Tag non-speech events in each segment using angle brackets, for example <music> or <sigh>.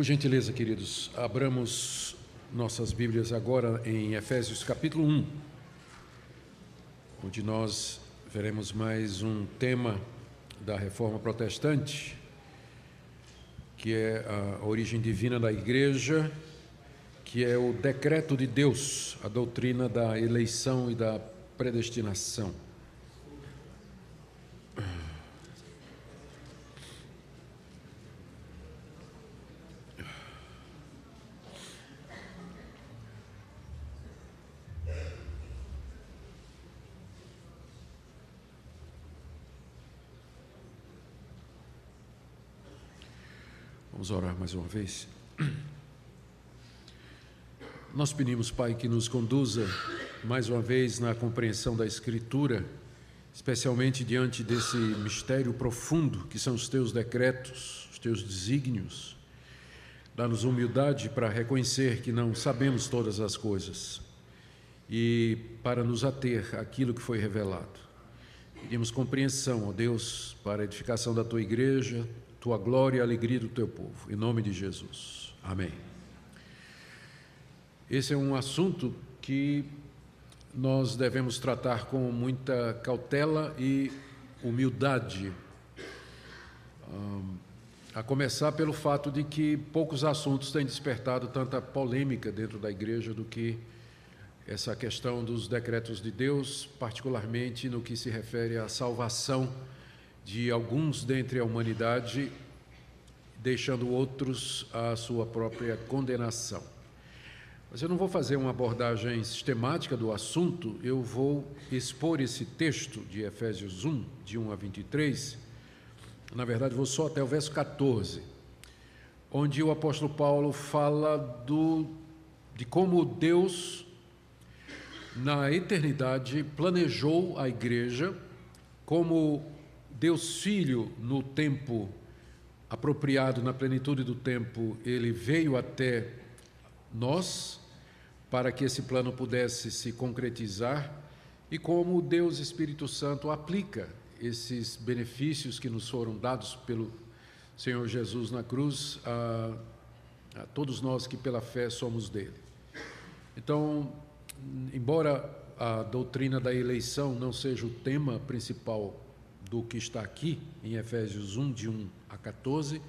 Por gentileza, queridos, abramos nossas Bíblias agora em Efésios capítulo 1, onde nós veremos mais um tema da reforma protestante, que é a origem divina da igreja, que é o decreto de Deus, a doutrina da eleição e da predestinação. Vamos orar mais uma vez. Nós pedimos, Pai, que nos conduza mais uma vez na compreensão da Escritura, especialmente diante desse mistério profundo que são os teus decretos, os teus desígnios. Dá-nos humildade para reconhecer que não sabemos todas as coisas e para nos ater àquilo que foi revelado. Pedimos compreensão, ó Deus, para a edificação da tua igreja, tua glória e a alegria do teu povo. Em nome de Jesus. Amém. Esse é um assunto que nós devemos tratar com muita cautela e humildade. a começar pelo fato de que poucos assuntos têm despertado tanta polêmica dentro da igreja do que essa questão dos decretos de Deus, particularmente no que se refere à salvação de alguns dentre a humanidade, deixando outros à sua própria condenação. Mas eu não vou fazer uma abordagem sistemática do assunto, eu vou expor esse texto de Efésios 1, de 1 a 23. Na verdade, vou só até o verso 14, onde o apóstolo Paulo fala do, de como Deus, na eternidade, planejou a igreja como Deus Filho, no tempo apropriado, na plenitude do tempo, ele veio até nós para que esse plano pudesse se concretizar e como Deus Espírito Santo aplica esses benefícios que nos foram dados pelo Senhor Jesus na cruz a, a todos nós que pela fé somos dele. Então, embora a doutrina da eleição não seja o tema principal do que está aqui em Efésios 1, de 1 a 14,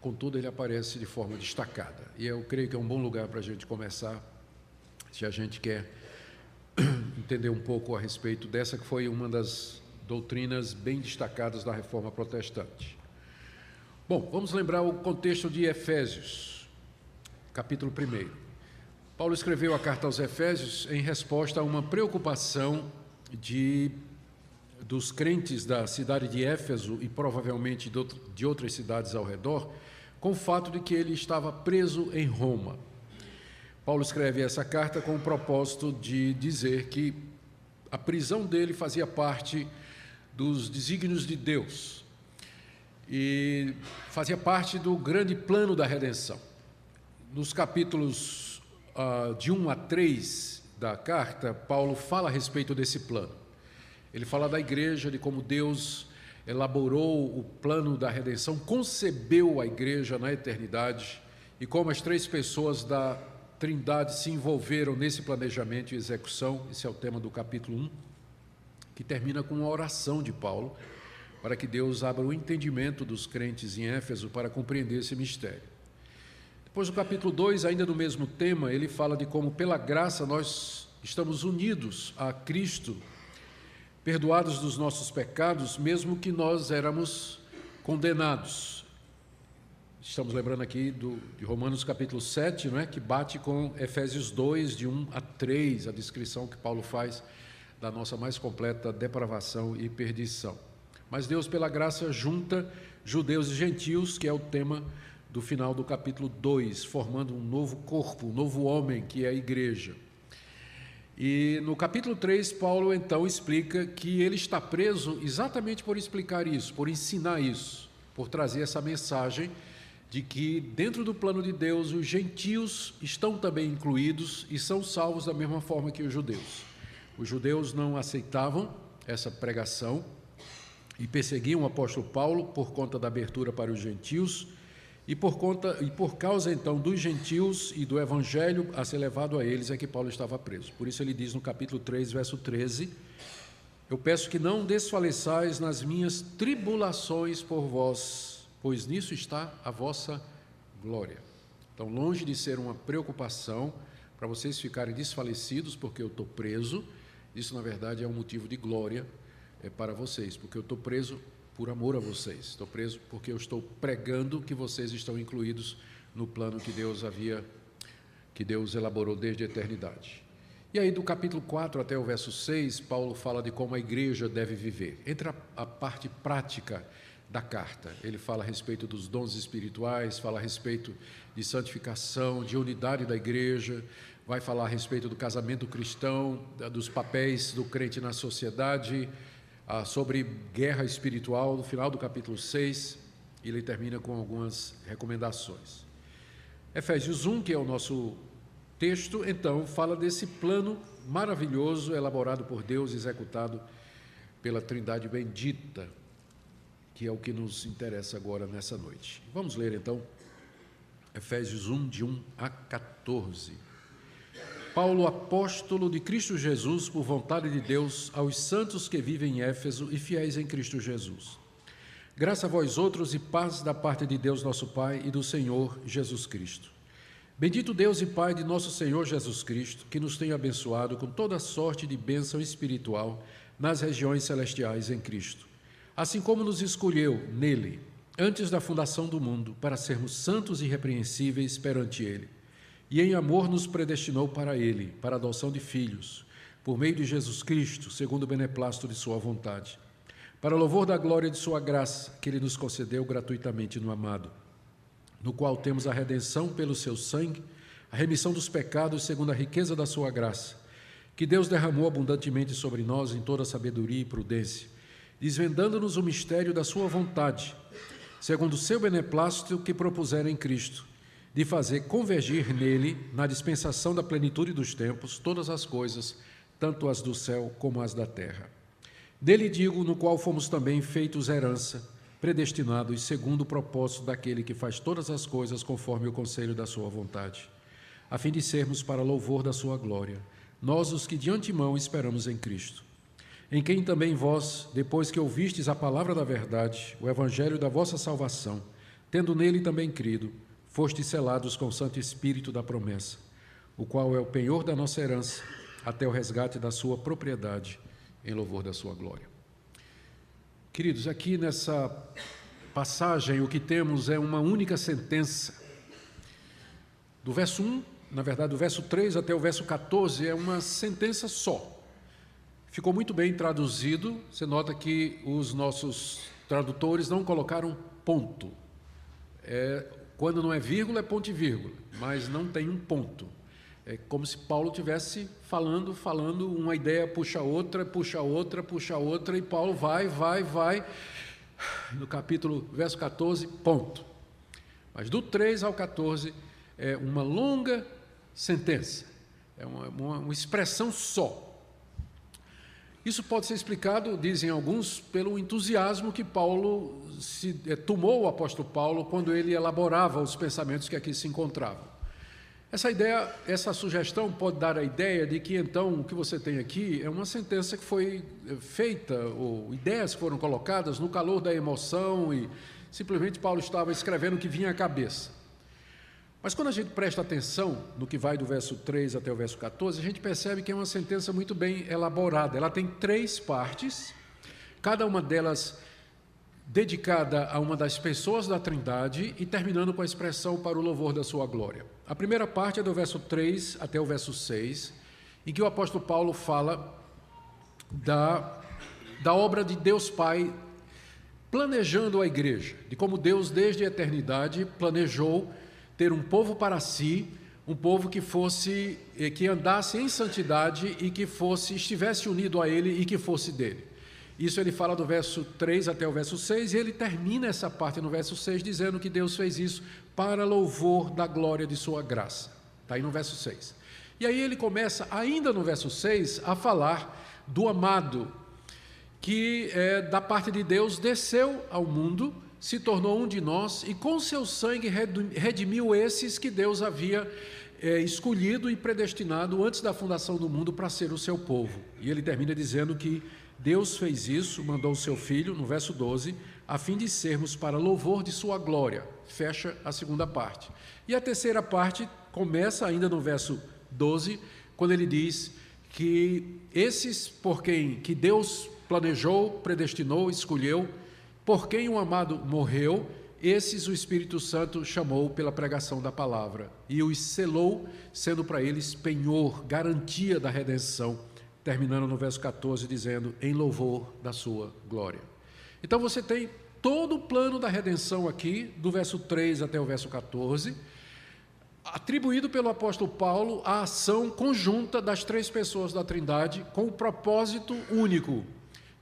contudo, ele aparece de forma destacada. E eu creio que é um bom lugar para a gente começar, se a gente quer <clears throat> entender um pouco a respeito dessa, que foi uma das doutrinas bem destacadas da reforma protestante. Bom, vamos lembrar o contexto de Efésios, capítulo 1. Paulo escreveu a carta aos Efésios em resposta a uma preocupação de dos crentes da cidade de Éfeso e provavelmente de outras cidades ao redor, com o fato de que ele estava preso em Roma. Paulo escreve essa carta com o propósito de dizer que a prisão dele fazia parte dos desígnios de Deus e fazia parte do grande plano da redenção. Nos capítulos uh, de 1 a 3 da carta, Paulo fala a respeito desse plano. Ele fala da igreja, de como Deus elaborou o plano da redenção, concebeu a igreja na eternidade e como as três pessoas da Trindade se envolveram nesse planejamento e execução. Esse é o tema do capítulo 1, que termina com uma oração de Paulo para que Deus abra o entendimento dos crentes em Éfeso para compreender esse mistério. Depois, no capítulo 2, ainda no mesmo tema, ele fala de como, pela graça, nós estamos unidos a Cristo perdoados dos nossos pecados, mesmo que nós éramos condenados. Estamos lembrando aqui do, de Romanos capítulo 7, não é? que bate com Efésios 2, de 1 a 3, a descrição que Paulo faz da nossa mais completa depravação e perdição. Mas Deus, pela graça, junta judeus e gentios, que é o tema do final do capítulo 2, formando um novo corpo, um novo homem, que é a igreja. E no capítulo 3, Paulo então explica que ele está preso exatamente por explicar isso, por ensinar isso, por trazer essa mensagem de que dentro do plano de Deus os gentios estão também incluídos e são salvos da mesma forma que os judeus. Os judeus não aceitavam essa pregação e perseguiam o apóstolo Paulo por conta da abertura para os gentios, E por, conta, e por causa então dos gentios e do evangelho a ser levado a eles é que Paulo estava preso. Por isso ele diz no capítulo 3, verso 13: Eu peço que não desfaleçais nas minhas tribulações por vós, pois nisso está a vossa glória. Então, longe de ser uma preocupação para vocês ficarem desfalecidos porque eu estou preso, isso na verdade é um motivo de glória é, para vocês, porque eu estou preso por amor a vocês. Estou preso porque eu estou pregando que vocês estão incluídos no plano que Deus havia, que Deus elaborou desde a eternidade. E aí, do capítulo 4 até o verso 6, Paulo fala de como a igreja deve viver. Entra a parte prática da carta. Ele fala a respeito dos dons espirituais, fala a respeito de santificação, de unidade da igreja, vai falar a respeito do casamento cristão, dos papéis do crente na sociedade, ah, sobre guerra espiritual, no final do capítulo 6, ele termina com algumas recomendações. Efésios 1, que é o nosso texto, então, fala desse plano maravilhoso elaborado por Deus, executado pela Trindade bendita, que é o que nos interessa agora nessa noite. Vamos ler então Efésios 1, de 1 a 14. Paulo, apóstolo de Cristo Jesus, por vontade de Deus, aos santos que vivem em Éfeso e fiéis em Cristo Jesus. Graça a vós outros e paz da parte de Deus nosso Pai e do Senhor Jesus Cristo. Bendito Deus e Pai de nosso Senhor Jesus Cristo, que nos tem abençoado com toda sorte de bênção espiritual nas regiões celestiais em Cristo, assim como nos escolheu nele, antes da fundação do mundo, para sermos santos e irrepreensíveis perante ele e em amor nos predestinou para Ele, para a adoção de filhos, por meio de Jesus Cristo, segundo o beneplácito de Sua vontade, para o louvor da glória de Sua graça, que Ele nos concedeu gratuitamente no amado, no qual temos a redenção pelo Seu sangue, a remissão dos pecados segundo a riqueza da Sua graça, que Deus derramou abundantemente sobre nós em toda sabedoria e prudência, desvendando-nos o mistério da Sua vontade, segundo o seu beneplácito que propuseram em Cristo de fazer convergir nele, na dispensação da plenitude dos tempos, todas as coisas, tanto as do céu como as da terra. Dele digo, no qual fomos também feitos herança, predestinados segundo o propósito daquele que faz todas as coisas conforme o conselho da sua vontade, a fim de sermos para louvor da sua glória, nós os que de antemão esperamos em Cristo. Em quem também vós, depois que ouvistes a palavra da verdade, o evangelho da vossa salvação, tendo nele também crido, fostes selados com o Santo Espírito da promessa, o qual é o penhor da nossa herança, até o resgate da sua propriedade, em louvor da sua glória. Queridos, aqui nessa passagem o que temos é uma única sentença. Do verso 1, na verdade, do verso 3 até o verso 14, é uma sentença só. Ficou muito bem traduzido, você nota que os nossos tradutores não colocaram ponto. É quando não é vírgula, é ponto e vírgula, mas não tem um ponto. É como se Paulo tivesse falando, falando, uma ideia puxa outra, puxa outra, puxa outra, e Paulo vai, vai, vai. No capítulo, verso 14, ponto. Mas do 3 ao 14 é uma longa sentença, é uma, uma, uma expressão só. Isso pode ser explicado, dizem alguns, pelo entusiasmo que Paulo se, é, tomou o apóstolo Paulo quando ele elaborava os pensamentos que aqui se encontravam. Essa ideia, essa sugestão pode dar a ideia de que então o que você tem aqui é uma sentença que foi eh, feita, ou ideias que foram colocadas no calor da emoção e simplesmente Paulo estava escrevendo o que vinha à cabeça. Mas quando a gente presta atenção no que vai do verso 3 até o verso 14, a gente percebe que é uma sentença muito bem elaborada. Ela tem três partes, cada uma delas dedicada a uma das pessoas da Trindade e terminando com a expressão para o louvor da sua glória. A primeira parte é do verso 3 até o verso 6, em que o apóstolo Paulo fala da, da obra de Deus Pai planejando a igreja, de como Deus, desde a eternidade, planejou ter um povo para si, um povo que fosse eh, que andasse em santidade e que fosse estivesse unido a ele e que fosse dele. Isso ele fala do verso 3 até o verso 6 e ele termina essa parte no verso 6 dizendo que Deus fez isso para louvor da glória de sua graça. Está aí no verso 6. E aí ele começa, ainda no verso 6, a falar do amado, que é, da parte de Deus desceu ao mundo se tornou um de nós e com seu sangue redimiu esses que Deus havia é, escolhido e predestinado antes da fundação do mundo para ser o seu povo. E ele termina dizendo que Deus fez isso, mandou o seu filho, no verso 12, a fim de sermos para louvor de sua glória. Fecha a segunda parte. E a terceira parte começa ainda no verso 12, quando ele diz que esses por quem que Deus planejou, predestinou, escolheu, por quem o amado morreu, esses o Espírito Santo chamou pela pregação da palavra e os selou, sendo para eles penhor, garantia da redenção, terminando no verso 14 dizendo: em louvor da sua glória. Então você tem todo o plano da redenção aqui, do verso 3 até o verso 14, atribuído pelo apóstolo Paulo à ação conjunta das três pessoas da Trindade, com o propósito único.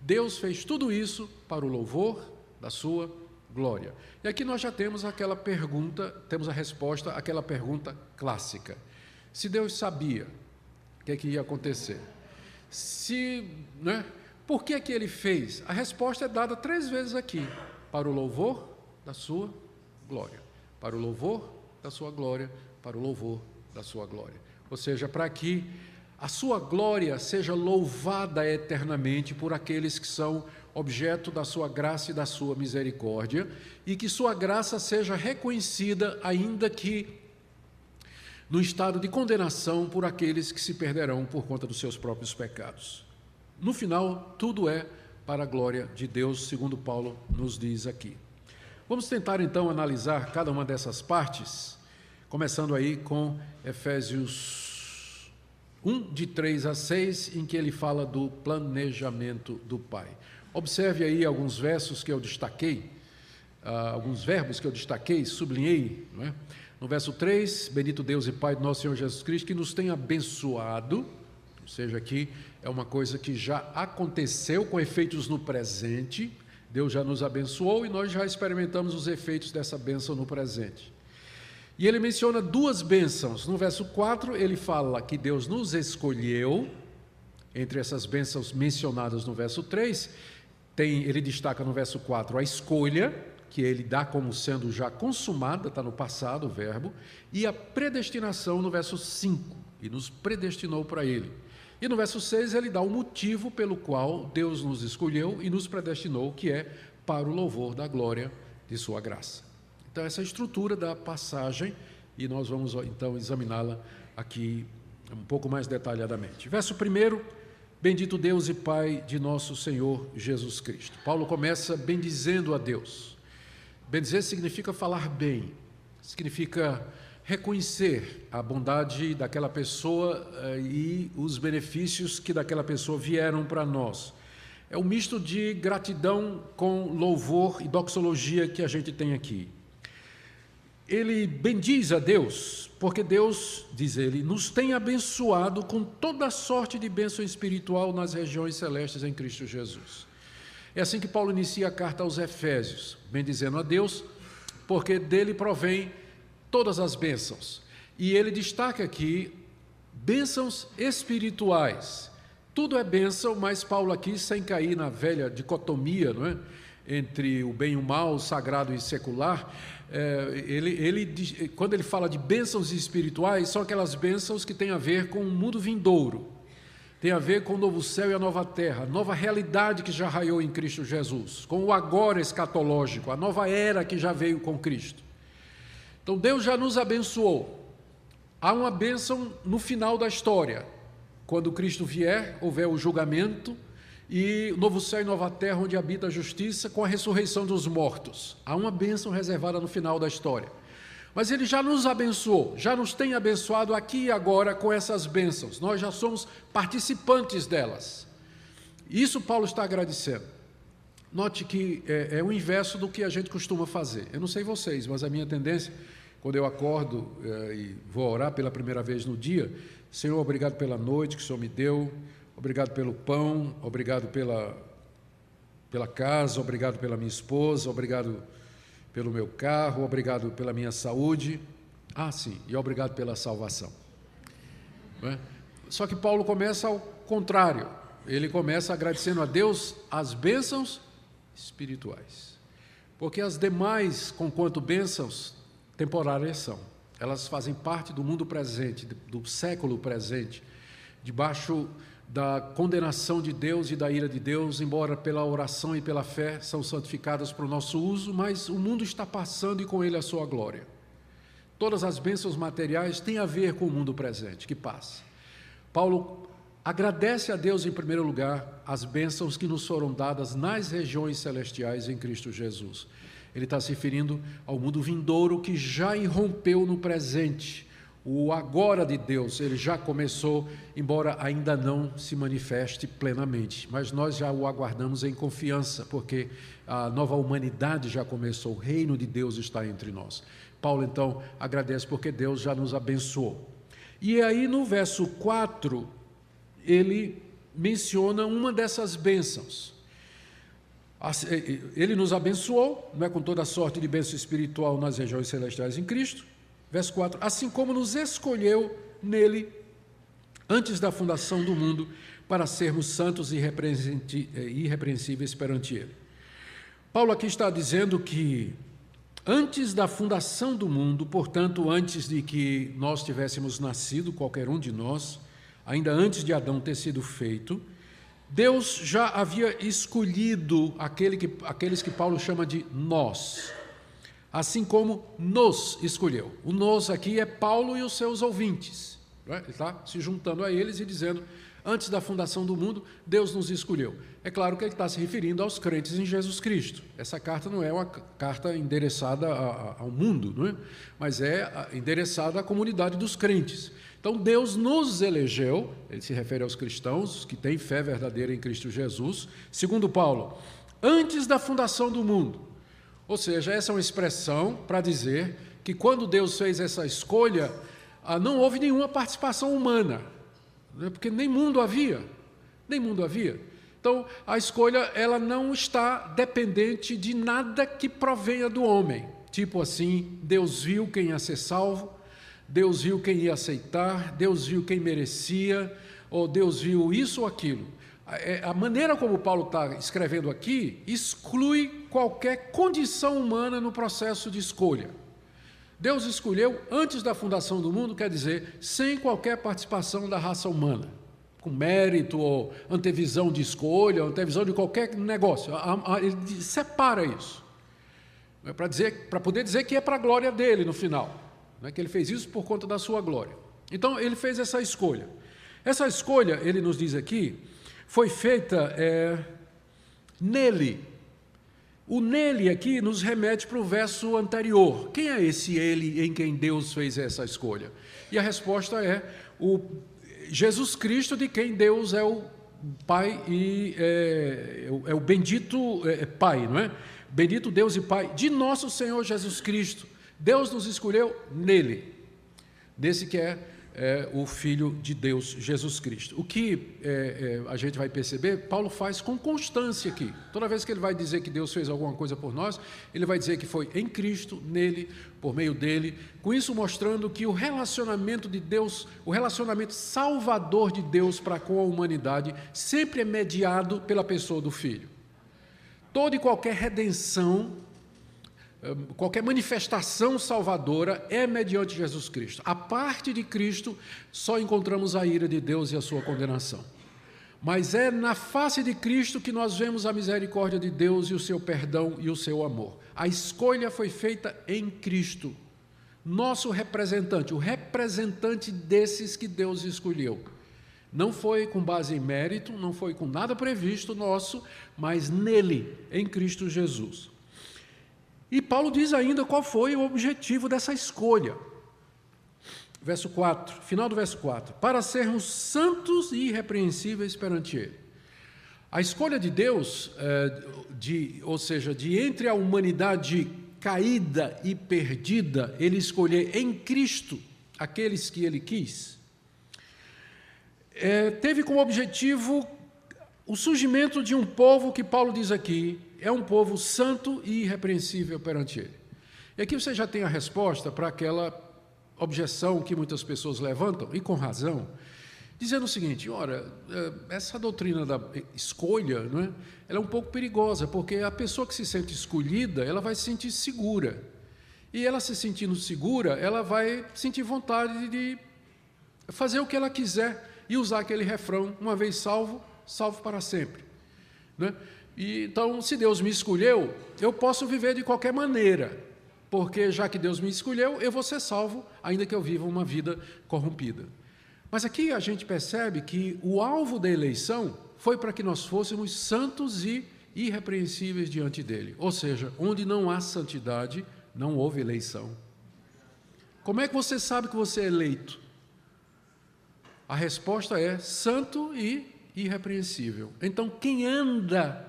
Deus fez tudo isso para o louvor da sua glória. E aqui nós já temos aquela pergunta, temos a resposta àquela pergunta clássica. Se Deus sabia o que, é que ia acontecer, se, né, por que é que ele fez? A resposta é dada três vezes aqui: para o louvor da sua glória, para o louvor da sua glória, para o louvor da sua glória. Ou seja, para que a sua glória seja louvada eternamente por aqueles que são objeto da sua graça e da sua misericórdia, e que sua graça seja reconhecida, ainda que no estado de condenação por aqueles que se perderão por conta dos seus próprios pecados. No final, tudo é para a glória de Deus, segundo Paulo nos diz aqui. Vamos tentar então analisar cada uma dessas partes, começando aí com Efésios 1, de 3 a 6, em que ele fala do planejamento do Pai. Observe aí alguns versos que eu destaquei, uh, alguns verbos que eu destaquei, sublinhei. É? No verso 3, bendito Deus e Pai do nosso Senhor Jesus Cristo, que nos tem abençoado, ou seja, aqui é uma coisa que já aconteceu com efeitos no presente, Deus já nos abençoou e nós já experimentamos os efeitos dessa bênção no presente. E ele menciona duas bênçãos. No verso 4, ele fala que Deus nos escolheu, entre essas bênçãos mencionadas no verso 3, tem, ele destaca no verso 4 a escolha, que ele dá como sendo já consumada, está no passado o verbo, e a predestinação no verso 5, e nos predestinou para ele. E no verso 6 ele dá o motivo pelo qual Deus nos escolheu e nos predestinou, que é para o louvor da glória de sua graça. Então essa é a estrutura da passagem e nós vamos então examiná-la aqui um pouco mais detalhadamente. Verso 1 Bendito Deus e Pai de nosso Senhor Jesus Cristo. Paulo começa bendizendo a Deus. Bendizer significa falar bem, significa reconhecer a bondade daquela pessoa eh, e os benefícios que daquela pessoa vieram para nós. É um misto de gratidão com louvor e doxologia que a gente tem aqui. Ele bendiz a Deus porque Deus, diz ele, nos tem abençoado com toda sorte de bênção espiritual nas regiões celestes em Cristo Jesus. É assim que Paulo inicia a carta aos Efésios, bendizendo a Deus, porque dele provém todas as bênçãos. E ele destaca aqui bênçãos espirituais. Tudo é bênção, mas Paulo aqui, sem cair na velha dicotomia, não é? entre o bem e o mal, o sagrado e secular, é, ele, ele, quando ele fala de bênçãos espirituais, são aquelas bênçãos que têm a ver com o mundo vindouro, tem a ver com o novo céu e a nova terra, a nova realidade que já raiou em Cristo Jesus, com o agora escatológico, a nova era que já veio com Cristo. Então Deus já nos abençoou. Há uma bênção no final da história. Quando Cristo vier, houver o julgamento, e novo céu e nova terra onde habita a justiça com a ressurreição dos mortos. Há uma bênção reservada no final da história. Mas ele já nos abençoou, já nos tem abençoado aqui e agora com essas bênçãos. Nós já somos participantes delas. Isso Paulo está agradecendo. Note que é, é o inverso do que a gente costuma fazer. Eu não sei vocês, mas a minha tendência, quando eu acordo é, e vou orar pela primeira vez no dia, Senhor, obrigado pela noite que o Senhor me deu, Obrigado pelo pão, obrigado pela, pela casa, obrigado pela minha esposa, obrigado pelo meu carro, obrigado pela minha saúde. Ah, sim, e obrigado pela salvação. É? Só que Paulo começa ao contrário. Ele começa agradecendo a Deus as bênçãos espirituais. Porque as demais, conquanto bênçãos, temporárias são. Elas fazem parte do mundo presente, do século presente, debaixo da condenação de Deus e da ira de Deus, embora pela oração e pela fé são santificadas para o nosso uso, mas o mundo está passando e com ele a sua glória. Todas as bênçãos materiais têm a ver com o mundo presente, que passa. Paulo agradece a Deus, em primeiro lugar, as bênçãos que nos foram dadas nas regiões celestiais em Cristo Jesus. Ele está se referindo ao mundo vindouro que já irrompeu no presente. O agora de Deus, ele já começou, embora ainda não se manifeste plenamente. Mas nós já o aguardamos em confiança, porque a nova humanidade já começou, o reino de Deus está entre nós. Paulo então agradece porque Deus já nos abençoou. E aí no verso 4, ele menciona uma dessas bênçãos. Ele nos abençoou, não é, com toda a sorte de bênção espiritual nas regiões celestiais em Cristo. Verso 4: Assim como nos escolheu nele antes da fundação do mundo para sermos santos e irrepreensíveis perante ele. Paulo aqui está dizendo que Antes da fundação do mundo, portanto, antes de que nós tivéssemos nascido, qualquer um de nós, ainda antes de Adão ter sido feito, Deus já havia escolhido aquele que, aqueles que Paulo chama de nós, assim como nos escolheu. O nós aqui é Paulo e os seus ouvintes. É? Ele está se juntando a eles e dizendo: antes da fundação do mundo, Deus nos escolheu. É claro que ele está se referindo aos crentes em Jesus Cristo. Essa carta não é uma carta endereçada ao mundo, não é? mas é endereçada à comunidade dos crentes. Então Deus nos elegeu, ele se refere aos cristãos que têm fé verdadeira em Cristo Jesus, segundo Paulo, antes da fundação do mundo. Ou seja, essa é uma expressão para dizer que quando Deus fez essa escolha, ah, não houve nenhuma participação humana né? porque nem mundo havia, nem mundo havia. Então, a escolha ela não está dependente de nada que provenha do homem. Tipo assim, Deus viu quem ia ser salvo, Deus viu quem ia aceitar, Deus viu quem merecia, ou Deus viu isso ou aquilo. A é, maneira como Paulo está escrevendo aqui exclui qualquer condição humana no processo de escolha. Deus escolheu antes da fundação do mundo, quer dizer, sem qualquer participação da raça humana, com mérito ou antevisão de escolha, antevisão de qualquer negócio. Ele separa isso. É para dizer, para poder dizer que é para a glória dele no final, né? que ele fez isso por conta da sua glória. Então ele fez essa escolha. Essa escolha, ele nos diz aqui, foi feita é, nele, o nele aqui nos remete para o verso anterior. Quem é esse ele em quem Deus fez essa escolha? E a resposta é o Jesus Cristo, de quem Deus é o Pai e é, é o bendito é, Pai, não é? Bendito Deus e Pai de nosso Senhor Jesus Cristo. Deus nos escolheu nele, desse que é é, o Filho de Deus, Jesus Cristo. O que é, é, a gente vai perceber, Paulo faz com constância aqui. Toda vez que ele vai dizer que Deus fez alguma coisa por nós, ele vai dizer que foi em Cristo, nele, por meio dele, com isso mostrando que o relacionamento de Deus, o relacionamento salvador de Deus para com a humanidade, sempre é mediado pela pessoa do Filho. Toda e qualquer redenção qualquer manifestação salvadora é mediante Jesus Cristo. A parte de Cristo, só encontramos a ira de Deus e a sua condenação. Mas é na face de Cristo que nós vemos a misericórdia de Deus e o seu perdão e o seu amor. A escolha foi feita em Cristo, nosso representante, o representante desses que Deus escolheu. Não foi com base em mérito, não foi com nada previsto nosso, mas nele, em Cristo Jesus. E Paulo diz ainda qual foi o objetivo dessa escolha. Verso 4, final do verso 4: para sermos santos e irrepreensíveis perante Ele. A escolha de Deus, é, de, ou seja, de entre a humanidade caída e perdida, Ele escolher em Cristo aqueles que Ele quis, é, teve como objetivo o surgimento de um povo que Paulo diz aqui, é um povo santo e irrepreensível perante ele. E aqui você já tem a resposta para aquela objeção que muitas pessoas levantam, e com razão, dizendo o seguinte: ora, eh, essa doutrina da escolha, não é? Ela é um pouco perigosa, porque a pessoa que se sente escolhida, ela vai se sentir segura. E ela se sentindo segura, ela vai sentir vontade de fazer o que ela quiser e usar aquele refrão: uma vez salvo, salvo para sempre. Né? E, então, se Deus me escolheu, eu posso viver de qualquer maneira, porque já que Deus me escolheu, eu vou ser salvo, ainda que eu viva uma vida corrompida. Mas aqui a gente percebe que o alvo da eleição foi para que nós fôssemos santos e irrepreensíveis diante dele. Ou seja, onde não há santidade, não houve eleição. Como é que você sabe que você é eleito? A resposta é santo e irrepreensível. Então, quem anda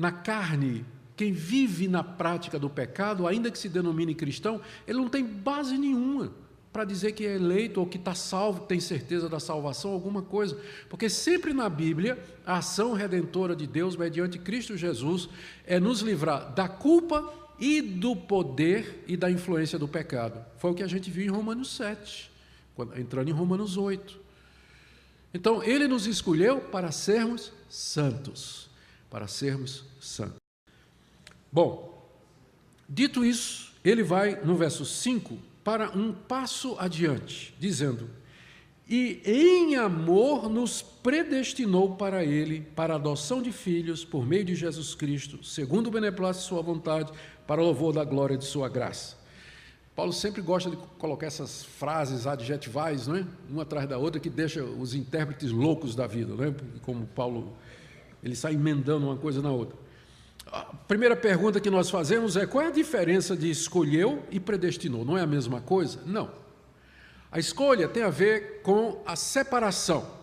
na carne, quem vive na prática do pecado, ainda que se denomine cristão, ele não tem base nenhuma para dizer que é eleito ou que está salvo, tem certeza da salvação, alguma coisa. Porque sempre na Bíblia, a ação redentora de Deus, mediante Cristo Jesus, é nos livrar da culpa e do poder e da influência do pecado. Foi o que a gente viu em Romanos 7, entrando em Romanos 8. Então, ele nos escolheu para sermos santos, para sermos santos. Bom, dito isso, ele vai no verso 5 para um passo adiante, dizendo: E em amor nos predestinou para ele, para adoção de filhos por meio de Jesus Cristo, segundo o beneplácito de sua vontade, para louvor da glória de sua graça Paulo sempre gosta de colocar essas frases adjetivais, não é? uma atrás da outra, que deixa os intérpretes loucos da vida, não é? como Paulo, ele sai emendando uma coisa na outra. A primeira pergunta que nós fazemos é: qual é a diferença de escolheu e predestinou? Não é a mesma coisa? Não. A escolha tem a ver com a separação.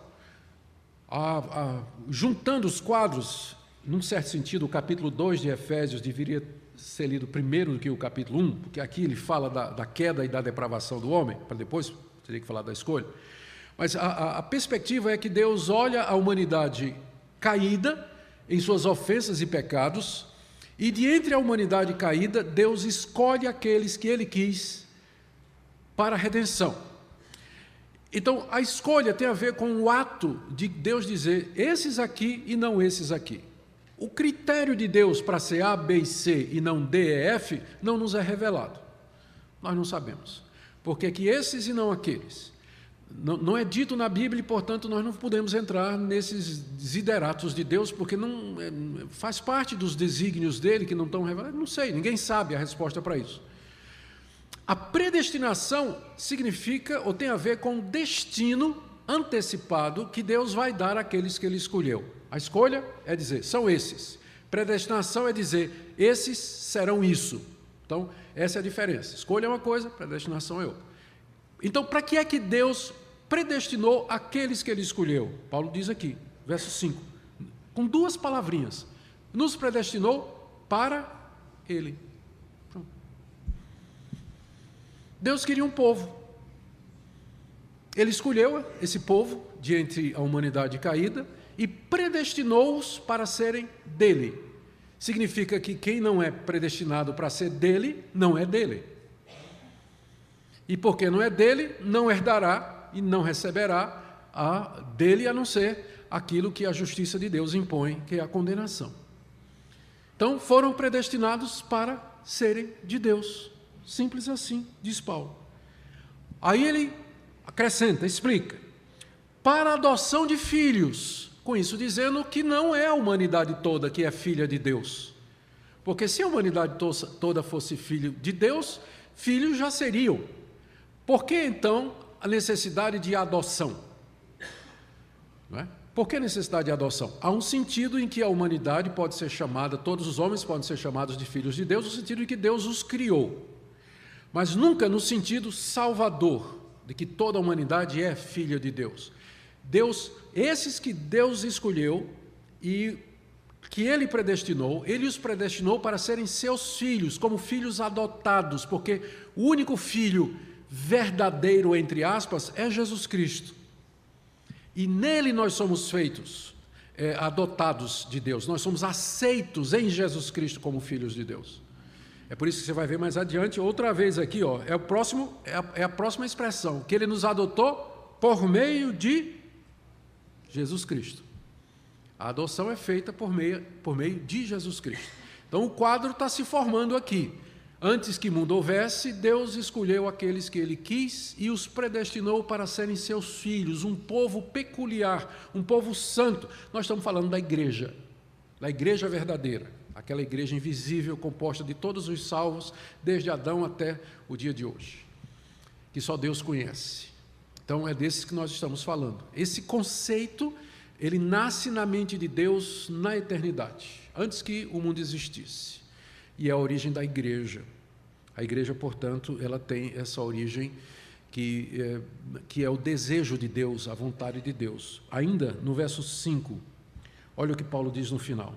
A, a, juntando os quadros, num certo sentido, o capítulo 2 de Efésios deveria ser lido primeiro do que o capítulo 1, porque aqui ele fala da, da queda e da depravação do homem, para depois teria que falar da escolha. Mas a, a perspectiva é que Deus olha a humanidade caída em suas ofensas e pecados, e de entre a humanidade caída, Deus escolhe aqueles que ele quis para a redenção. Então, a escolha tem a ver com o ato de Deus dizer esses aqui e não esses aqui. O critério de Deus para ser A, B e C e não D e F não nos é revelado. Nós não sabemos. Porque que esses e não aqueles. Não, não, é dito na Bíblia e, portanto, nós não podemos entrar nesses desideratos de Deus, porque não é, faz parte dos desígnios dele que não estão revelados. Não sei, ninguém sabe a resposta para isso. A predestinação significa ou tem a ver com o destino antecipado que Deus vai dar àqueles que ele escolheu. A escolha é dizer, são esses. Predestinação é dizer, esses serão isso. Então, essa é a diferença. Escolha é uma coisa, predestinação é outra. Então, para que é que Deus predestinou aqueles que ele escolheu? Paulo diz aqui, verso 5, com duas palavrinhas: nos predestinou para ele. Deus queria um povo. Ele escolheu esse povo de entre a humanidade caída e predestinou-os para serem dele. Significa que quem não é predestinado para ser dele, não é dele. E porque não é dele, não herdará e não receberá a dele a não ser aquilo que a justiça de Deus impõe, que é a condenação. Então foram predestinados para serem de Deus. Simples assim, diz Paulo. Aí ele acrescenta, explica. Para a adoção de filhos com isso dizendo que não é a humanidade toda que é filha de Deus. Porque se a humanidade toda fosse filho de Deus, filhos já seriam. Por que então a necessidade de adoção? Não é? Por que necessidade de adoção? Há um sentido em que a humanidade pode ser chamada, todos os homens podem ser chamados de filhos de Deus, no sentido em que Deus os criou. Mas nunca no sentido salvador, de que toda a humanidade é filha de Deus. Deus, esses que Deus escolheu e que ele predestinou, ele os predestinou para serem seus filhos, como filhos adotados, porque o único filho verdadeiro, entre aspas, é Jesus Cristo. E nele nós somos feitos, é, adotados de Deus, nós somos aceitos em Jesus Cristo como filhos de Deus. É por isso que você vai ver mais adiante, outra vez aqui, ó, é, o próximo, é, a, é a próxima expressão, que ele nos adotou por meio de Jesus Cristo. A adoção é feita por meio, por meio de Jesus Cristo. Então o quadro está se formando aqui. Antes que mundo houvesse, Deus escolheu aqueles que ele quis e os predestinou para serem seus filhos, um povo peculiar, um povo santo. Nós estamos falando da igreja, da igreja verdadeira, aquela igreja invisível composta de todos os salvos, desde Adão até o dia de hoje, que só Deus conhece. Então é desses que nós estamos falando. Esse conceito, ele nasce na mente de Deus na eternidade, antes que o mundo existisse e é a origem da igreja. A igreja, portanto, ela tem essa origem que é, que é o desejo de Deus, a vontade de Deus. Ainda no verso 5, olha o que Paulo diz no final.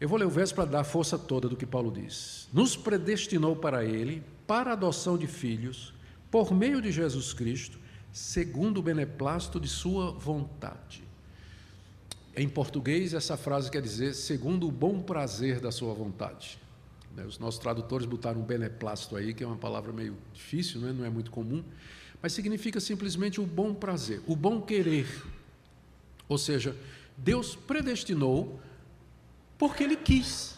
Eu vou ler o verso para dar a força toda do que Paulo diz. Nos predestinou para Ele, para a adoção de filhos, por meio de Jesus Cristo, segundo o beneplácito de Sua vontade. Em português, essa frase quer dizer segundo o bom prazer da Sua vontade. Né? Os nossos tradutores botaram um beneplácito aí, que é uma palavra meio difícil, né? não é muito comum, mas significa simplesmente o bom prazer, o bom querer. Ou seja, Deus predestinou porque Ele quis.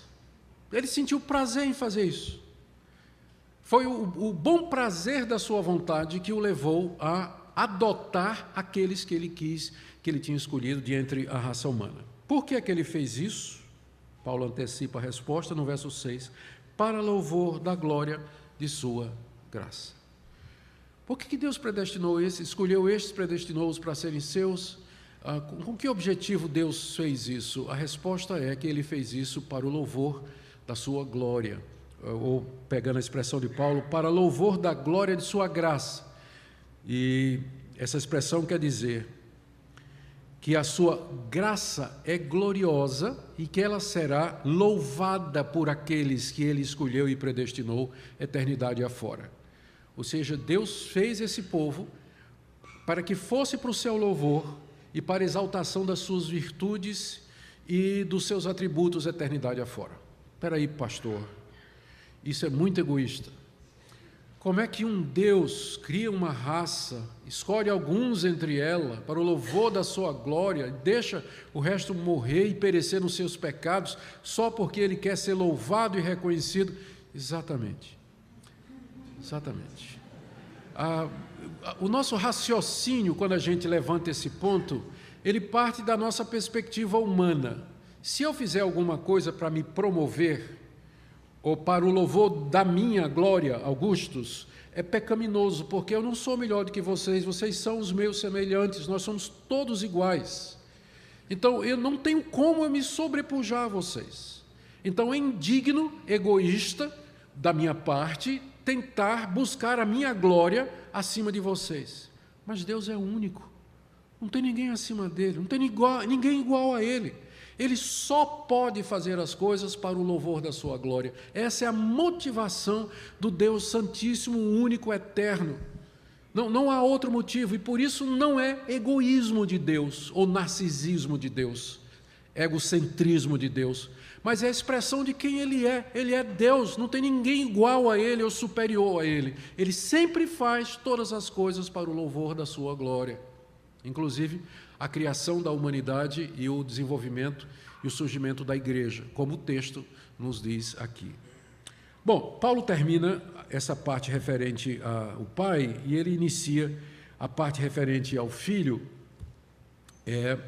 Ele sentiu prazer em fazer isso. Foi o, o, bom prazer da sua vontade que o levou a adotar aqueles que ele quis, que ele tinha escolhido de entre a raça humana. Por que é que ele fez isso? Paulo antecipa a resposta no verso 6, para louvor da glória de sua graça. Por que, que Deus predestinou esses, escolheu estes, predestinou-os para serem seus? Ah, com, com que objetivo Deus fez isso? A resposta é que ele fez isso para o louvor da sua glória, ou pegando a expressão de Paulo, para louvor da glória de sua graça. E essa expressão quer dizer que a sua graça é gloriosa e que ela será louvada por aqueles que ele escolheu e predestinou eternidade afora. Ou seja, Deus fez esse povo para que fosse para o seu louvor e para exaltação das suas virtudes e dos seus atributos eternidade afora. Espera aí, pastor, isso é muito egoísta. Como é que um Deus cria uma raça, escolhe alguns entre ela para o louvor da sua glória, deixa o resto morrer e perecer nos seus pecados, só porque ele quer ser louvado e reconhecido? Exatamente. Exatamente. Ah, o nosso raciocínio, quando a gente levanta esse ponto, ele parte da nossa perspectiva humana. Se eu fizer alguma coisa para me promover, ou para o louvor da minha glória, Augustus, é pecaminoso, porque eu não sou melhor do que vocês, vocês são os meus semelhantes, nós somos todos iguais. Então eu não tenho como eu me sobrepujar a vocês. Então é indigno, egoísta da minha parte tentar buscar a minha glória acima de vocês. Mas Deus é único. Não tem ninguém acima dele, não tem ninguém igual a ele. Ele só pode fazer as coisas para o louvor da sua glória. Essa é a motivação do Deus Santíssimo, único, eterno. Não, não há outro motivo, e por isso não é egoísmo de Deus ou narcisismo de Deus, egocentrismo de Deus, mas é a expressão de quem Ele é. Ele é Deus, não tem ninguém igual a Ele ou superior a Ele. Ele sempre faz todas as coisas para o louvor da Sua glória. Inclusive, a criação da humanidade e o desenvolvimento e o surgimento da igreja, como o texto nos diz aqui. Bom, Paulo termina essa parte referente ao pai e ele inicia a parte referente ao filho. É,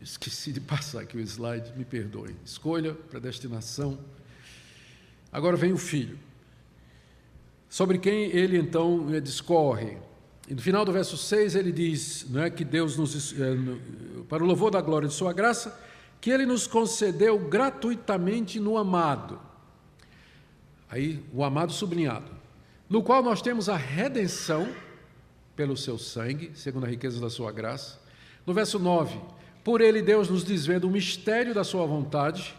esqueci de <laughs> passar aqui o slide, me perdoem. Escolha, predestinação. Agora vem o filho, sobre quem ele então discorre. E no final do verso 6 ele diz não é, que Deus nos, é, para o louvor da glória de Sua graça, que Ele nos concedeu gratuitamente no amado. Aí, o amado sublinhado, no qual nós temos a redenção pelo seu sangue, segundo a riqueza da sua graça. No verso 9, por ele Deus nos desvenda o mistério da sua vontade.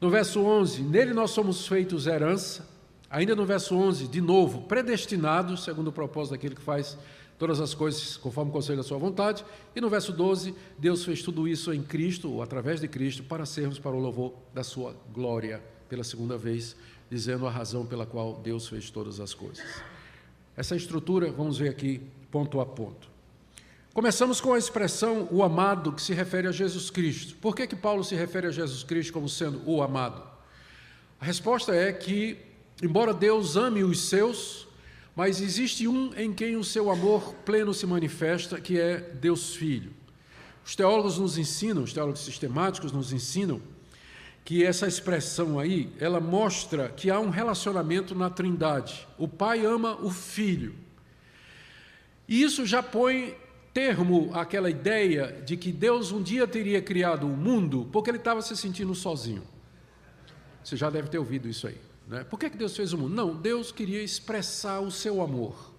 No verso 11, nele nós somos feitos herança Ainda no verso 11, de novo, predestinados, segundo o propósito daquele que faz todas as coisas conforme o conselho da sua vontade. E no verso 12, Deus fez tudo isso em Cristo, ou através de Cristo, para sermos para o louvor da sua glória, pela segunda vez, dizendo a razão pela qual Deus fez todas as coisas. Essa estrutura, vamos ver aqui ponto a ponto. Começamos com a expressão o amado, que se refere a Jesus Cristo. Por que, que Paulo se refere a Jesus Cristo como sendo o amado? A resposta é que, embora Deus ame os seus, mas existe um em quem o seu amor pleno se manifesta, que é Deus Filho. Os teólogos nos ensinam, os teólogos sistemáticos nos ensinam, que essa expressão aí, ela mostra que há um relacionamento na Trindade. O Pai ama o Filho. E isso já põe termo àquela ideia de que Deus um dia teria criado o mundo porque ele estava se sentindo sozinho. Você já deve ter ouvido isso aí. Né? Por que, que Deus fez o mundo? Não, Deus queria expressar o seu amor.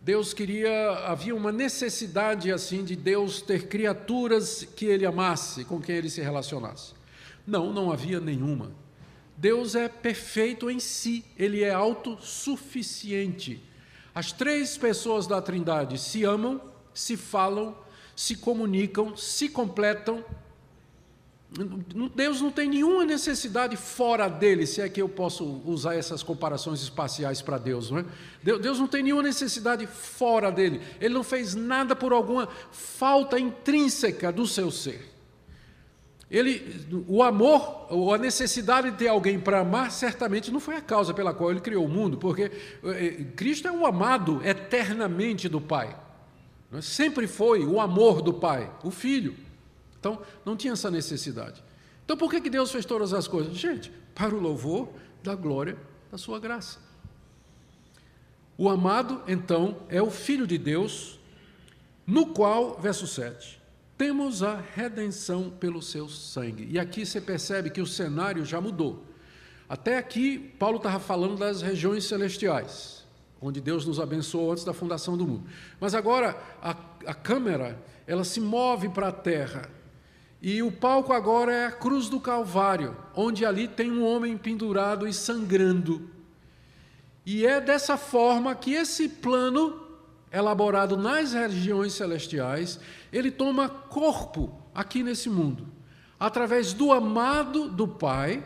Deus queria, havia uma necessidade assim de Deus ter criaturas que ele amasse, com quem ele se relacionasse. Não, não havia nenhuma. Deus é perfeito em si, ele é autossuficiente. As três pessoas da Trindade se amam se falam, se comunicam, se completam. Deus não tem nenhuma necessidade fora dele, se é que eu posso usar essas comparações espaciais para Deus, não é? Deus não tem nenhuma necessidade fora dele. Ele não fez nada por alguma falta intrínseca do seu ser. Ele, o amor, ou a necessidade de ter alguém para amar, certamente não foi a causa pela qual ele criou o mundo, porque eh, eh, Cristo é o amado eternamente do Pai. Né? Sempre foi o amor do Pai, o Filho. Então, não tinha essa necessidade. Então, por que, que Deus fez todas as coisas? Gente, para o louvor da glória da sua graça. O amado, então, é o Filho de Deus, no qual, verso 7, temos a redenção pelo seu sangue. E aqui você percebe que o cenário já mudou. Até aqui, Paulo estava falando das regiões celestiais onde Deus nos abençoou antes da fundação do mundo. Mas agora a, a câmera ela se move para a terra e o palco agora é a cruz do Calvário, onde ali tem um homem pendurado e sangrando. E é dessa forma que esse plano elaborado nas regiões celestiais, ele toma corpo aqui nesse mundo, através do amado do Pai,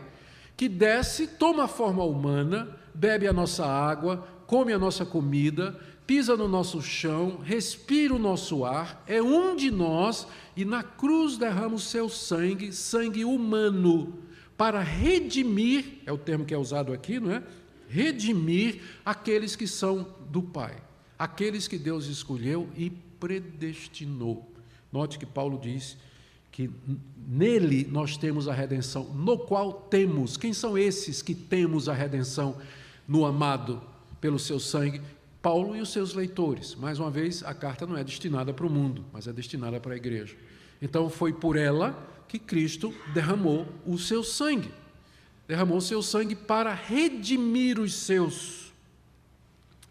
que desce, toma forma humana, bebe a nossa água, come a nossa comida, pisa no nosso chão, respira o nosso ar, é um de nós e na cruz derrama o seu sangue, sangue humano, para redimir, é o termo que é usado aqui, não é? Redimir aqueles que são do Pai, aqueles que Deus escolheu e predestinou. Note que Paulo diz que nele nós temos a redenção, no qual temos. Quem são esses que temos a redenção no amado? pelo seu sangue, Paulo e os seus leitores. Mais uma vez, a carta não é destinada para o mundo, mas é destinada para a igreja. Então, foi por ela que Cristo derramou o seu sangue. Derramou o seu sangue para redimir os seus.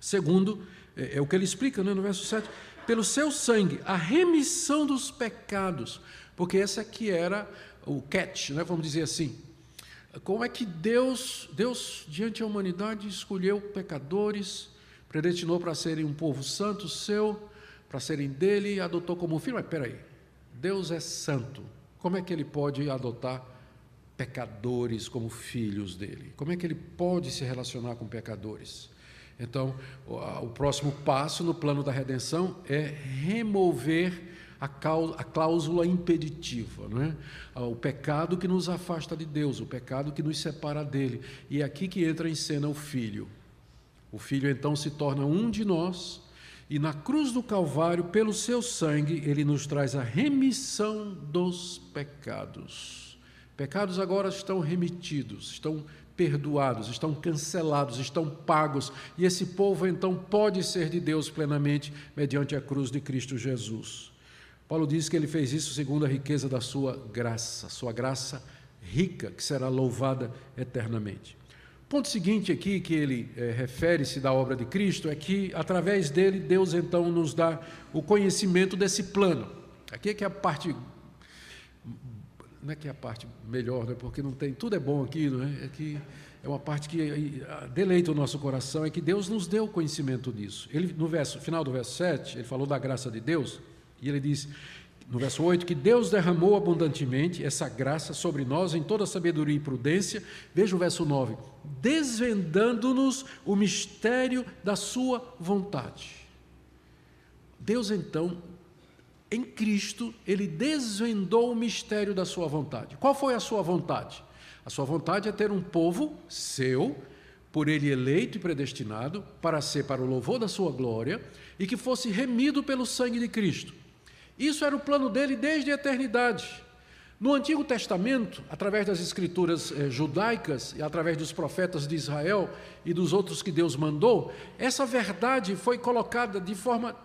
Segundo, é, é o que ele explica né, no verso 7, pelo seu sangue, a remissão dos pecados, porque esse aqui era o catch, né, vamos dizer assim, como é que Deus, Deus diante da humanidade escolheu pecadores, predestinou para serem um povo santo seu, para serem dele e adotou como filho. Mas espera aí, Deus é santo. Como é que ele pode adotar pecadores como filhos dele? Como é que ele pode se relacionar com pecadores? Então, o próximo passo no plano da redenção é remover a, cláusula impeditiva, não é? Ah, o pecado que nos afasta de Deus, o pecado que nos separa dele. E é aqui que entra em cena o Filho. O Filho então se torna um de nós, e na cruz do Calvário, pelo seu sangue, ele nos traz a remissão dos pecados. Pecados agora estão remitidos, estão perdoados, estão cancelados, estão pagos, e esse povo então pode ser de Deus plenamente mediante a cruz de Cristo Jesus. Paulo diz que ele fez isso segundo a riqueza da sua graça, sua graça rica, que será louvada eternamente. Ponto seguinte aqui que ele é, refere-se da obra de Cristo é que, através dele, Deus então nos dá o conhecimento desse plano. Aqui é que é a parte. Não é que é a parte melhor, né? porque não tem. Tudo é bom aqui, não é? É que é uma parte que deleita o nosso coração, é que Deus nos deu conhecimento disso. Ele, no verso, final do verso 7, ele falou da graça de Deus. E ele diz, no verso 8, que Deus derramou abundantemente essa graça sobre nós em toda sabedoria e prudência. Veja o verso 9: desvendando-nos o mistério da Sua vontade. Deus então em Cristo, ele desvendou o mistério da sua vontade. Qual foi a sua vontade? A sua vontade é ter um povo seu, por ele eleito e predestinado, para ser para o louvor da sua glória, e que fosse remido pelo sangue de Cristo. Isso era o plano dele desde a eternidade. No Antigo Testamento, através das escrituras eh, judaicas e através dos profetas de Israel e dos outros que Deus mandou, essa verdade foi colocada de forma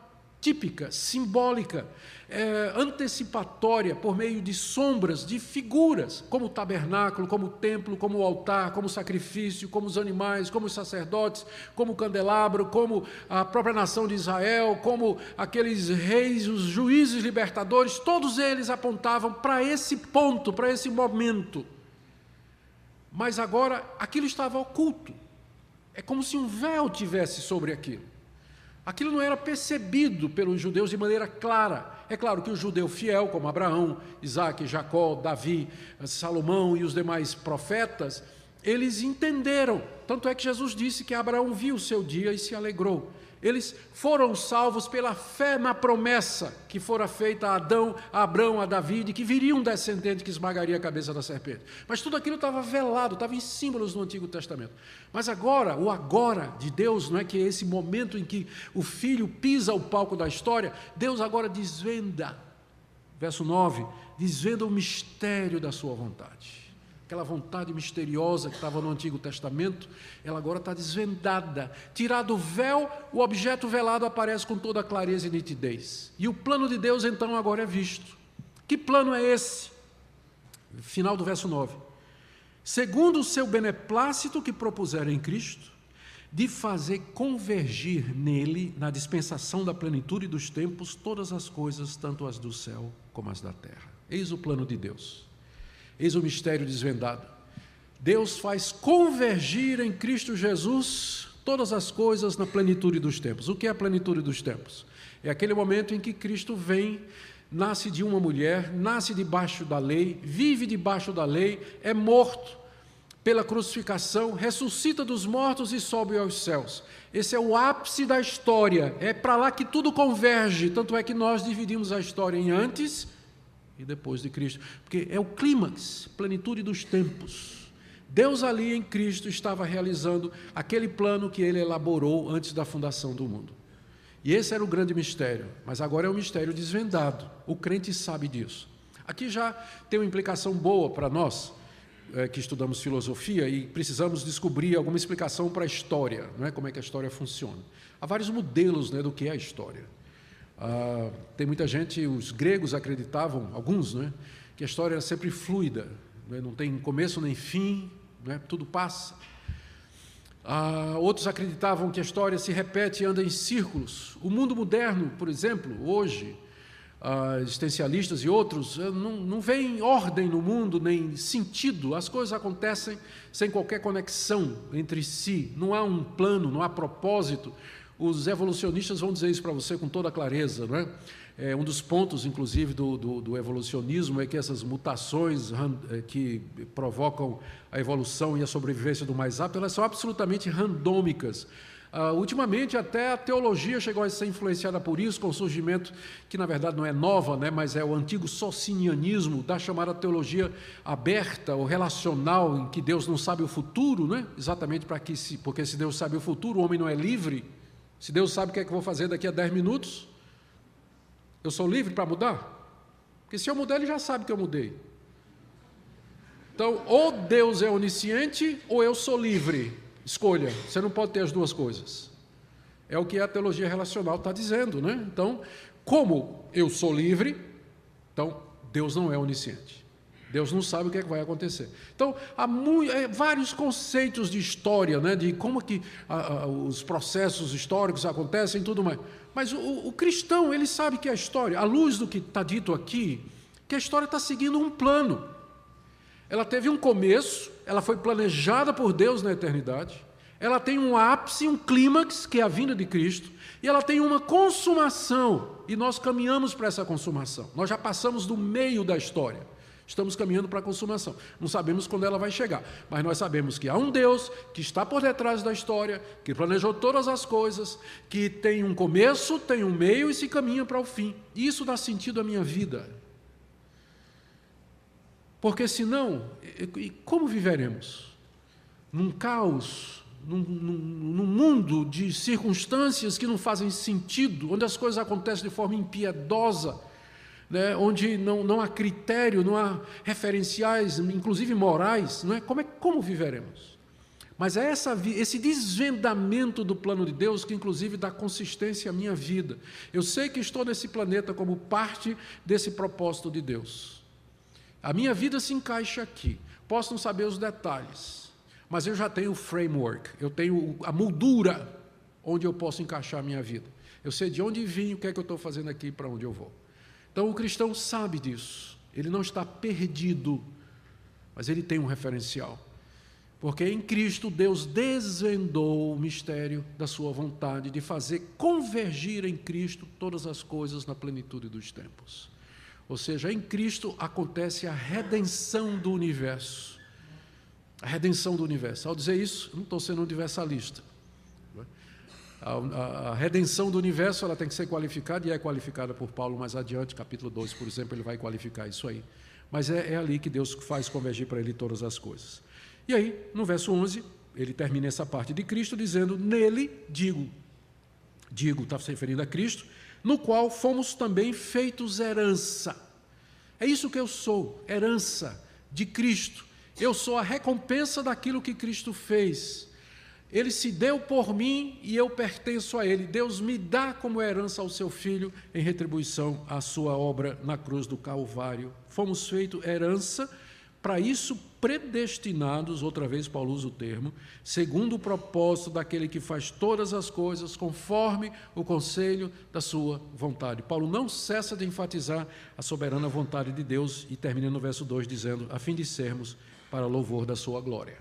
típica, simbólica, é, antecipatória, por meio de sombras, de figuras, como o tabernáculo, como o templo, como o altar, como o sacrifício, como os animais, como os sacerdotes, como o candelabro, como a própria nação de Israel, como aqueles reis, os juízes libertadores, todos eles apontavam para esse ponto, para esse momento. Mas agora aquilo estava oculto. É como se um véu tivesse sobre aquilo. Aquilo não era percebido pelos judeus de maneira clara. É claro que o judeu fiel, como Abraão, Isaac, Jacó, Davi, Salomão e os demais profetas, eles entenderam. Tanto é que Jesus disse que Abraão viu o seu dia e se alegrou. Eles foram salvos pela fé na promessa que fora feita a Adão, a Abraão, a Davi, que viria um descendente que esmagaria a cabeça da serpente. Mas tudo aquilo estava velado, estava em símbolos no Antigo Testamento. Mas agora, o agora de Deus, não é que é esse momento em que o filho pisa o palco da história, Deus agora desvenda, verso 9, desvenda o mistério da sua vontade aquela vontade misteriosa que estava no Antigo Testamento, ela agora está desvendada. Tirado o véu, o objeto velado aparece com toda clareza e nitidez. E o plano de Deus então agora é visto. Que plano é esse? Final do verso 9. Segundo o seu beneplácito que propuseram em Cristo, de fazer convergir nele, na dispensação da plenitude dos tempos, todas as coisas, tanto as do céu como as da terra. Eis o plano de Deus. Eis o mistério desvendado. Deus faz convergir em Cristo Jesus todas as coisas na plenitude dos tempos. O que é a plenitude dos tempos? É aquele momento em que Cristo vem, nasce de uma mulher, nasce debaixo da lei, vive debaixo da lei, é morto pela crucificação, ressuscita dos mortos e sobe aos céus. Esse é o ápice da história, é para lá que tudo converge. Tanto é que nós dividimos a história em antes e depois de Cristo, porque é o clímax, plenitude dos tempos. Deus ali em Cristo estava realizando aquele plano que ele elaborou antes da fundação do mundo. E esse era o grande mistério, mas agora é um mistério desvendado. O crente sabe disso. Aqui já tem uma implicação boa para nós, é, que estudamos filosofia e precisamos descobrir alguma explicação para a história, não é? como é que a história funciona. Há vários modelos né, do que é a história. Ah, tem muita gente, os gregos acreditavam, alguns, né, que a história era sempre fluida, né, não tem começo nem fim, né, tudo passa. Ah, outros acreditavam que a história se repete e anda em círculos. O mundo moderno, por exemplo, hoje, ah, existencialistas e outros, eh, não, não vêem ordem no mundo, nem sentido. As coisas acontecem sem qualquer conexão entre si. Não há um plano, não há propósito. Os evolucionistas vão dizer isso para você com toda clareza, não é? é um dos pontos, inclusive, do, do, do, evolucionismo é que essas mutações é, que provocam a evolução e a sobrevivência do mais apto, elas são absolutamente randômicas. Uh, ultimamente, até a teologia chegou a ser influenciada por isso, com o surgimento, que na verdade não é nova, né, mas é o antigo socinianismo, da chamada teologia aberta ou relacional, em que Deus não sabe o futuro, né, exatamente para que, se, porque se Deus sabe o futuro, o homem não é livre se Deus sabe o que é que eu vou fazer daqui a 10 minutos, eu sou livre para mudar? Porque se eu mudar, ele já sabe que eu mudei. Então, ou Deus é onisciente, ou eu sou livre. Escolha, você não pode ter as duas coisas. É o que a teologia relacional está dizendo, né? Então, como eu sou livre, então Deus não é onisciente. Deus não sabe o que, é que vai acontecer. Então, há muito, é, vários conceitos de história, né, de como que a, a, os processos históricos acontecem e tudo mais. Mas o, o, cristão, ele sabe que a história, à luz do que está dito aqui, que a história está seguindo um plano. Ela teve um começo, ela foi planejada por Deus na eternidade, ela tem um ápice, um clímax, que é a vinda de Cristo, e ela tem uma consumação, e nós caminhamos para essa consumação. Nós já passamos do meio da história. Estamos caminhando para a consumação. Não sabemos quando ela vai chegar, mas nós sabemos que há um Deus que está por detrás da história, que planejou todas as coisas, que tem um começo, tem um meio e se caminha para o fim. E isso dá sentido à minha vida. Porque senão, como viveremos? Num caos, num, num, num, mundo de circunstâncias que não fazem sentido, onde as coisas acontecem de forma impiedosa, né, onde não, não há critério, não há referenciais, inclusive morais, não é? Como, é, como viveremos? Mas é essa, esse desvendamento do plano de Deus que, inclusive, dá consistência à minha vida. Eu sei que estou nesse planeta como parte desse propósito de Deus. A minha vida se encaixa aqui. Posso não saber os detalhes, mas eu já tenho o framework, eu tenho a moldura onde eu posso encaixar a minha vida. Eu sei de onde vim, o que é que eu estou fazendo aqui, para onde eu vou. Então o cristão sabe disso. Ele não está perdido, mas ele tem um referencial. Porque em Cristo Deus desvendou o mistério da sua vontade de fazer convergir em Cristo todas as coisas na plenitude dos tempos. Ou seja, em Cristo acontece a redenção do universo. A redenção do universo. Ao dizer isso, não estou sendo universalista. A, redenção do universo ela tem que ser qualificada e é qualificada por Paulo mais adiante, capítulo 2, por exemplo, ele vai qualificar isso aí. Mas é, é ali que Deus faz convergir para ele todas as coisas. E aí, no verso 11, ele termina essa parte de Cristo dizendo: Nele digo, digo, está se referindo a Cristo, no qual fomos também feitos herança. É isso que eu sou, herança de Cristo. Eu sou a recompensa daquilo que Cristo fez. Ele se deu por mim e eu pertenço a Ele. Deus me dá como herança ao seu filho em retribuição à sua obra na cruz do Calvário. Fomos feitos herança, para isso predestinados, outra vez Paulo usa o termo, segundo o propósito daquele que faz todas as coisas conforme o conselho da sua vontade. Paulo não cessa de enfatizar a soberana vontade de Deus e termina no verso 2 dizendo: a fim de sermos para louvor da sua glória,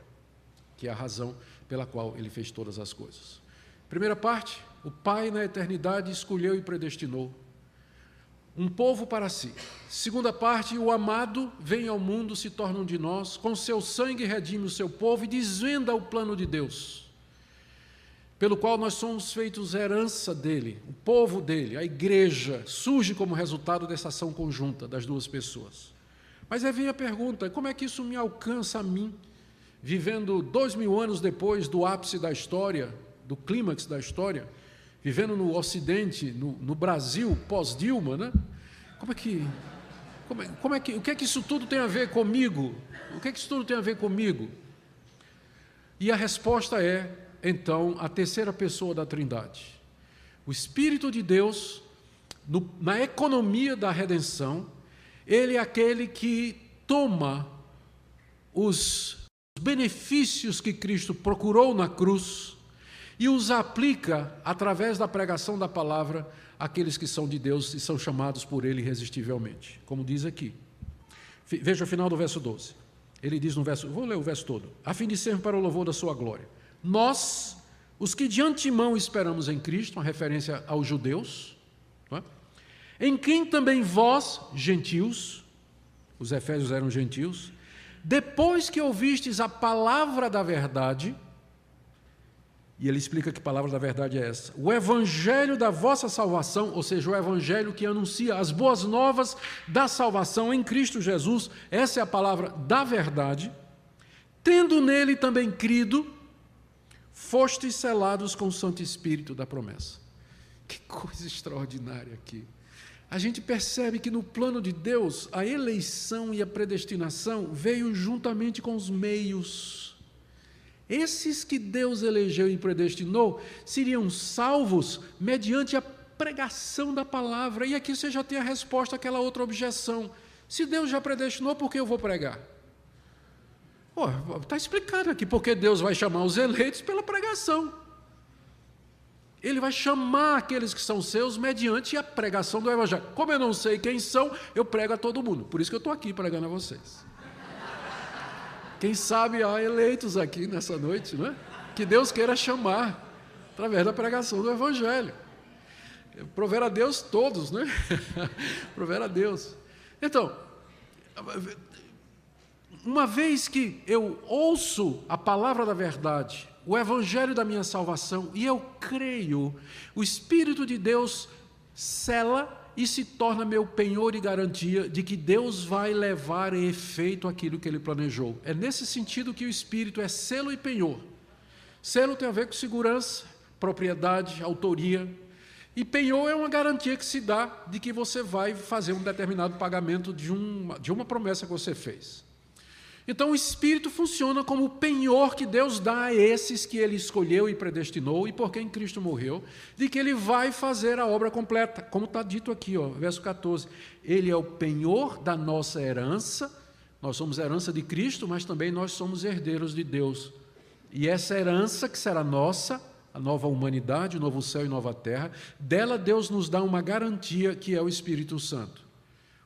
que é a razão pela qual ele fez todas as coisas. Primeira parte, o Pai na eternidade escolheu e predestinou um povo para si. Segunda parte, o amado vem ao mundo, se torna um de nós, com seu sangue redime o seu povo e desvenda o plano de Deus, pelo qual nós somos feitos herança dele, o povo dele, a igreja, surge como resultado dessa ação conjunta das duas pessoas. Mas aí vem a pergunta: como é que isso me alcança a mim? Vivendo dois mil anos depois do ápice da história, do clímax da história, vivendo no Ocidente, no, no Brasil, pós-Dilma, né? Como é que. Como é, como é, que, o que é que isso tudo tem a ver comigo? O que é que isso tudo tem a ver comigo? E a resposta é, então, a terceira pessoa da Trindade. O Espírito de Deus, no, na economia da redenção, ele é aquele que toma os benefícios que Cristo procurou na cruz e os aplica através da pregação da palavra àqueles que são de Deus e são chamados por Ele irresistivelmente, como diz aqui. Veja o final do verso 12. Ele diz no verso, vou ler o verso todo, a fim de sermos para o louvor da sua glória. Nós, os que de antemão esperamos em Cristo, uma referência aos judeus, é? em quem também vós, gentios, os efésios eram gentios, depois que ouvistes a palavra da verdade, e ele explica que palavra da verdade é essa: o evangelho da vossa salvação, ou seja, o evangelho que anuncia as boas novas da salvação em Cristo Jesus, essa é a palavra da verdade. Tendo nele também crido, fostes selados com o Santo Espírito da promessa. Que coisa extraordinária aqui a gente percebe que no plano de Deus, a eleição e a predestinação veio juntamente com os meios. Esses que Deus elegeu e predestinou seriam salvos mediante a pregação da palavra. E aqui você já tem a resposta àquela outra objeção. Se Deus já predestinou, por que eu vou pregar? Está explicado aqui porque Deus vai chamar os eleitos pela pregação. Ele vai chamar aqueles que são seus mediante a pregação do Evangelho. Como eu não sei quem são, eu prego a todo mundo. Por isso que eu estou aqui pregando a vocês. Quem sabe há eleitos aqui nessa noite, não é? Que Deus queira chamar através da pregação do Evangelho. Prover a Deus todos, né? <laughs> Prover a Deus. Então, uma vez que eu ouço a palavra da verdade, o evangelho da minha salvação, e eu creio, o Espírito de Deus cela e se torna meu penhor e garantia de que Deus vai levar em efeito aquilo que ele planejou. É nesse sentido que o Espírito é selo e penhor. Selo tem a ver com segurança, propriedade, autoria. E penhor é uma garantia que se dá de que você vai fazer um determinado pagamento de uma, de uma promessa que você fez. Então, o Espírito funciona como o penhor que Deus dá a esses que Ele escolheu e predestinou e por quem Cristo morreu, de que Ele vai fazer a obra completa, como está dito aqui, ó, verso 14. Ele é o penhor da nossa herança, nós somos herança de Cristo, mas também nós somos herdeiros de Deus. E essa herança que será nossa, a nova humanidade, o novo céu e nova terra, dela Deus nos dá uma garantia que é o Espírito Santo.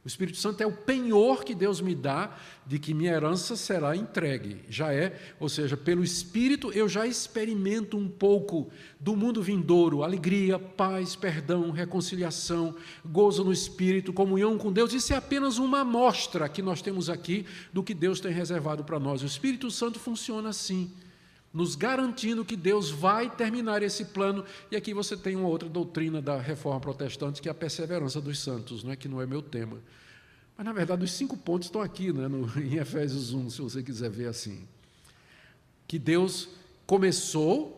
O Espírito Santo é o penhor que Deus me dá de que minha herança será entregue. Já é, ou seja, pelo Espírito eu já experimento um pouco do mundo vindouro, alegria, paz, perdão, reconciliação, gozo no Espírito, comunhão com Deus. Isso é apenas uma amostra que nós temos aqui do que Deus tem reservado para nós. O Espírito Santo funciona assim nos garantindo que Deus vai terminar esse plano. E aqui você tem uma outra doutrina da reforma protestante, que é a perseverança dos santos, não é que não é meu tema. Mas, na verdade, os cinco pontos estão aqui, né, no, <laughs> em Efésios 1, se você quiser ver assim. Que Deus começou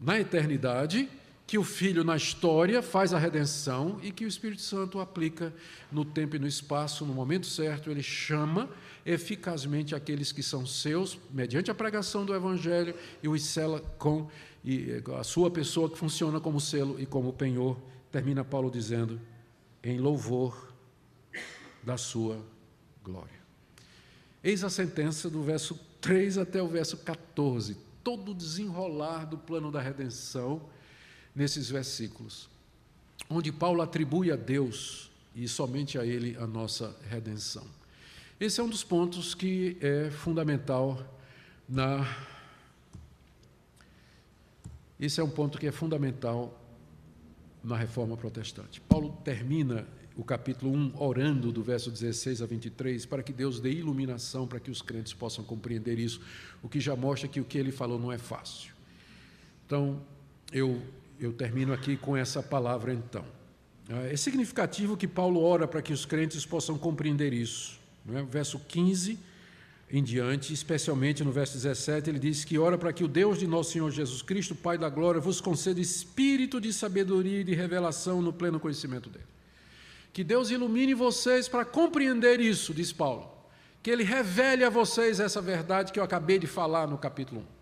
na eternidade, que o Filho na história faz a redenção e que o Espírito Santo aplica no tempo e no espaço, no momento certo, ele chama eficazmente aqueles que são seus, mediante a pregação do Evangelho, e os sela com e a sua pessoa que funciona como selo e como penhor. Termina Paulo dizendo, em louvor da sua glória. Eis a sentença do verso 3 até o verso 14, todo o desenrolar do plano da redenção nesses versículos, onde Paulo atribui a Deus e somente a Ele a nossa redenção. Esse é um dos pontos que é fundamental na. Esse é um ponto que é fundamental na reforma protestante. Paulo termina o capítulo 1 orando do verso 16 a 23 para que Deus dê iluminação para que os crentes possam compreender isso, o que já mostra que o que ele falou não é fácil. Então, eu, eu termino aqui com essa palavra então. É significativo que Paulo ora para que os crentes possam compreender isso. É? Verso 15 em diante, especialmente no verso 17, ele diz que ora para que o Deus de nosso Senhor Jesus Cristo, Pai da glória, vos conceda espírito de sabedoria e de revelação no pleno conhecimento dele. Que Deus ilumine vocês para compreender isso, diz Paulo. Que ele revele a vocês essa verdade que eu acabei de falar no capítulo 1.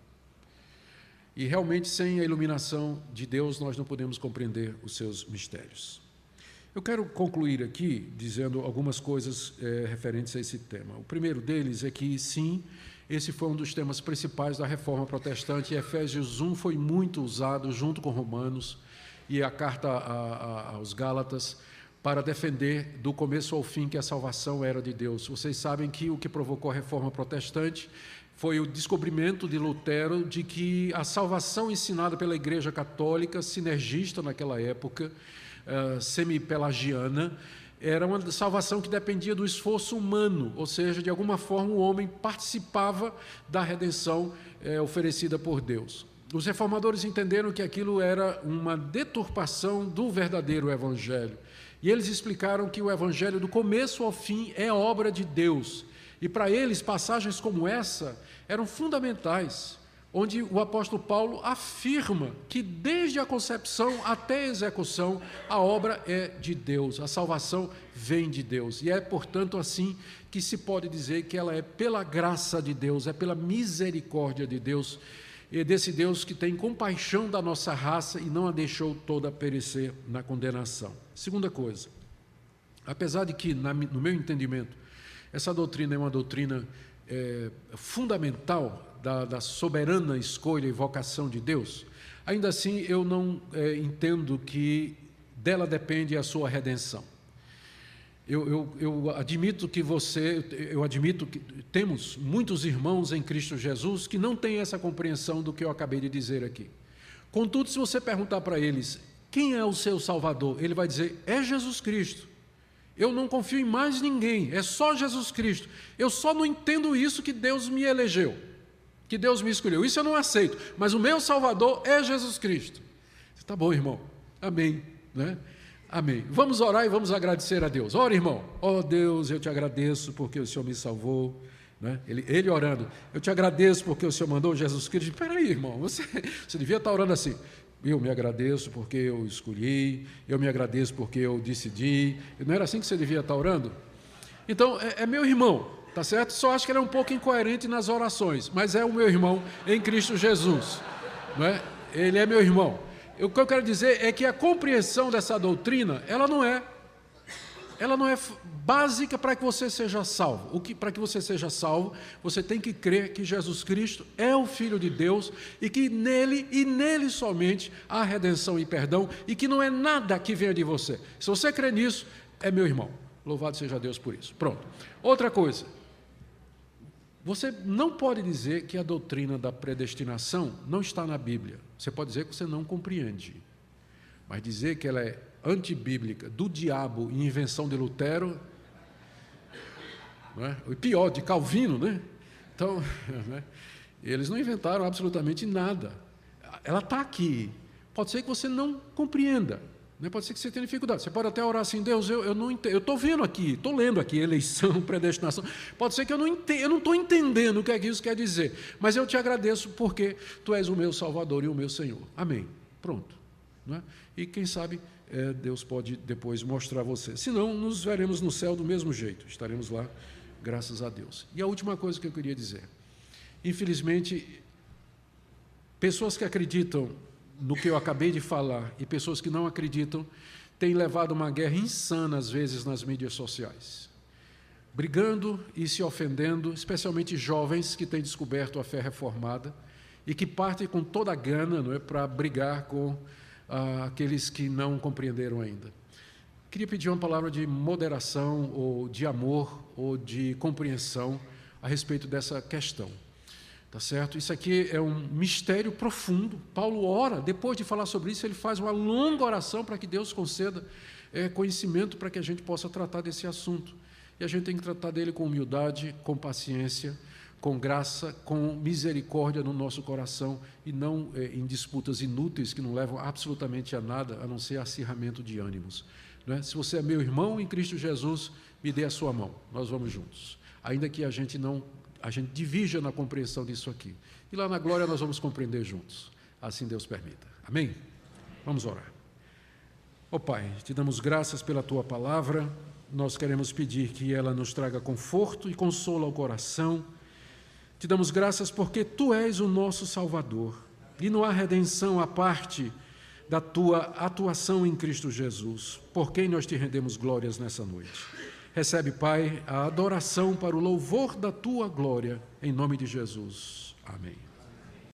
E realmente, sem a iluminação de Deus, nós não podemos compreender os seus mistérios. Eu quero concluir aqui dizendo algumas coisas é, referentes a esse tema. O primeiro deles é que, sim, esse foi um dos temas principais da reforma protestante, e Efésios 1 foi muito usado junto com Romanos e a carta a, a, aos Gálatas para defender do começo ao fim que a salvação era de Deus. Vocês sabem que o que provocou a reforma protestante foi o descobrimento de Lutero de que a salvação ensinada pela Igreja Católica, sinergista naquela época, uh, semi-pelagiana, era uma salvação que dependia do esforço humano, ou seja, de alguma forma o homem participava da redenção eh, oferecida por Deus. Os reformadores entenderam que aquilo era uma deturpação do verdadeiro Evangelho. E eles explicaram que o Evangelho, do começo ao fim, é obra de Deus. E para eles, passagens como essa eram fundamentais onde o apóstolo Paulo afirma que desde a concepção até a execução a obra é de Deus, a salvação vem de Deus. E é, portanto, assim que se pode dizer que ela é pela graça de Deus, é pela misericórdia de Deus, e desse Deus que tem compaixão da nossa raça e não a deixou toda perecer na condenação. Segunda coisa, apesar de que, no meu entendimento, essa doutrina é uma doutrina é, fundamental da, da, soberana escolha e vocação de Deus, ainda assim eu não é, entendo que dela depende a sua redenção. Eu, eu, eu, admito que você, eu admito que temos muitos irmãos em Cristo Jesus que não têm essa compreensão do que eu acabei de dizer aqui. Contudo, se você perguntar para eles quem é o seu Salvador, ele vai dizer é Jesus Cristo. Eu não confio em mais ninguém, é só Jesus Cristo. Eu só não entendo isso que Deus me elegeu, que Deus me escolheu. Isso eu não aceito, mas o meu Salvador é Jesus Cristo. Tá bom, irmão. Amém, né? Amém. Vamos orar e vamos agradecer a Deus. Ora, irmão. Oh Deus, eu te agradeço porque o Senhor me salvou. Né? Ele, ele orando, eu te agradeço porque o Senhor mandou Jesus Cristo. Espera aí, irmão, você, você devia estar orando assim. Eu me agradeço porque eu escolhi, eu me agradeço porque eu decidi. Não era assim que você devia estar orando? Então, é, é meu irmão, tá certo? Só acho que ele é um pouco incoerente nas orações, mas é o meu irmão em Cristo Jesus. Não é? Ele é meu irmão. O que eu quero dizer é que a compreensão dessa doutrina, ela não é ela não é básica para que você seja salvo. O que para que você seja salvo, você tem que crer que Jesus Cristo é o filho de Deus e que nele e nele somente há redenção e perdão e que não é nada que venha de você. Se você crê nisso, é meu irmão. Louvado seja Deus por isso. Pronto. Outra coisa. Você não pode dizer que a doutrina da predestinação não está na Bíblia. Você pode dizer que você não compreende. Mas dizer que ela é antibíblica do diabo e invenção de Lutero, não é? o pior, de Calvino, né? Então, <laughs> né? eles não inventaram absolutamente nada. Ela está aqui. Pode ser que você não compreenda. Né? Pode ser que você tenha dificuldade. Você pode até orar assim, Deus, eu, eu não entendo. Eu estou vendo aqui, estou lendo aqui, eleição, <laughs> predestinação. Pode ser que eu não entendo, eu não estou entendendo o que é que isso quer dizer. Mas eu te agradeço porque tu és o meu Salvador e o meu Senhor. Amém. Pronto. É? E quem sabe é, Deus pode depois mostrar você. Senão, nos veremos no céu do mesmo jeito, estaremos lá, graças a Deus. E a última coisa que eu queria dizer: infelizmente, pessoas que acreditam no que eu acabei de falar e pessoas que não acreditam têm levado uma guerra insana, às vezes, nas mídias sociais. Brigando e se ofendendo, especialmente jovens que têm descoberto a fé reformada e que partem com toda a gana não é, para brigar com àqueles que não compreenderam ainda. Queria pedir uma palavra de moderação, ou de amor, ou de compreensão a respeito dessa questão. Tá certo? Isso aqui é um mistério profundo. Paulo ora, depois de falar sobre isso, ele faz uma longa oração para que Deus conceda é, conhecimento para que a gente possa tratar desse assunto. E a gente tem que tratar dele com humildade, com paciência, com graça, com misericórdia no nosso coração e não é, em disputas inúteis que não levam absolutamente a nada, a não ser acirramento de ânimos. É? Se você é meu irmão em Cristo Jesus, me dê a sua mão, nós vamos juntos. Ainda que a gente não, a gente divija na compreensão disso aqui. E lá na glória nós vamos compreender juntos. Assim Deus permita. Amém? Vamos orar. Ó oh, Pai, te damos graças pela tua palavra. Nós queremos pedir que ela nos traga conforto e consolo ao coração te damos graças porque tu és o nosso Salvador e não há redenção à parte da tua atuação em Cristo Jesus, por quem nós te rendemos glórias nessa noite. Recebe, Pai, a adoração para o louvor da tua glória, em nome de Jesus. Amém.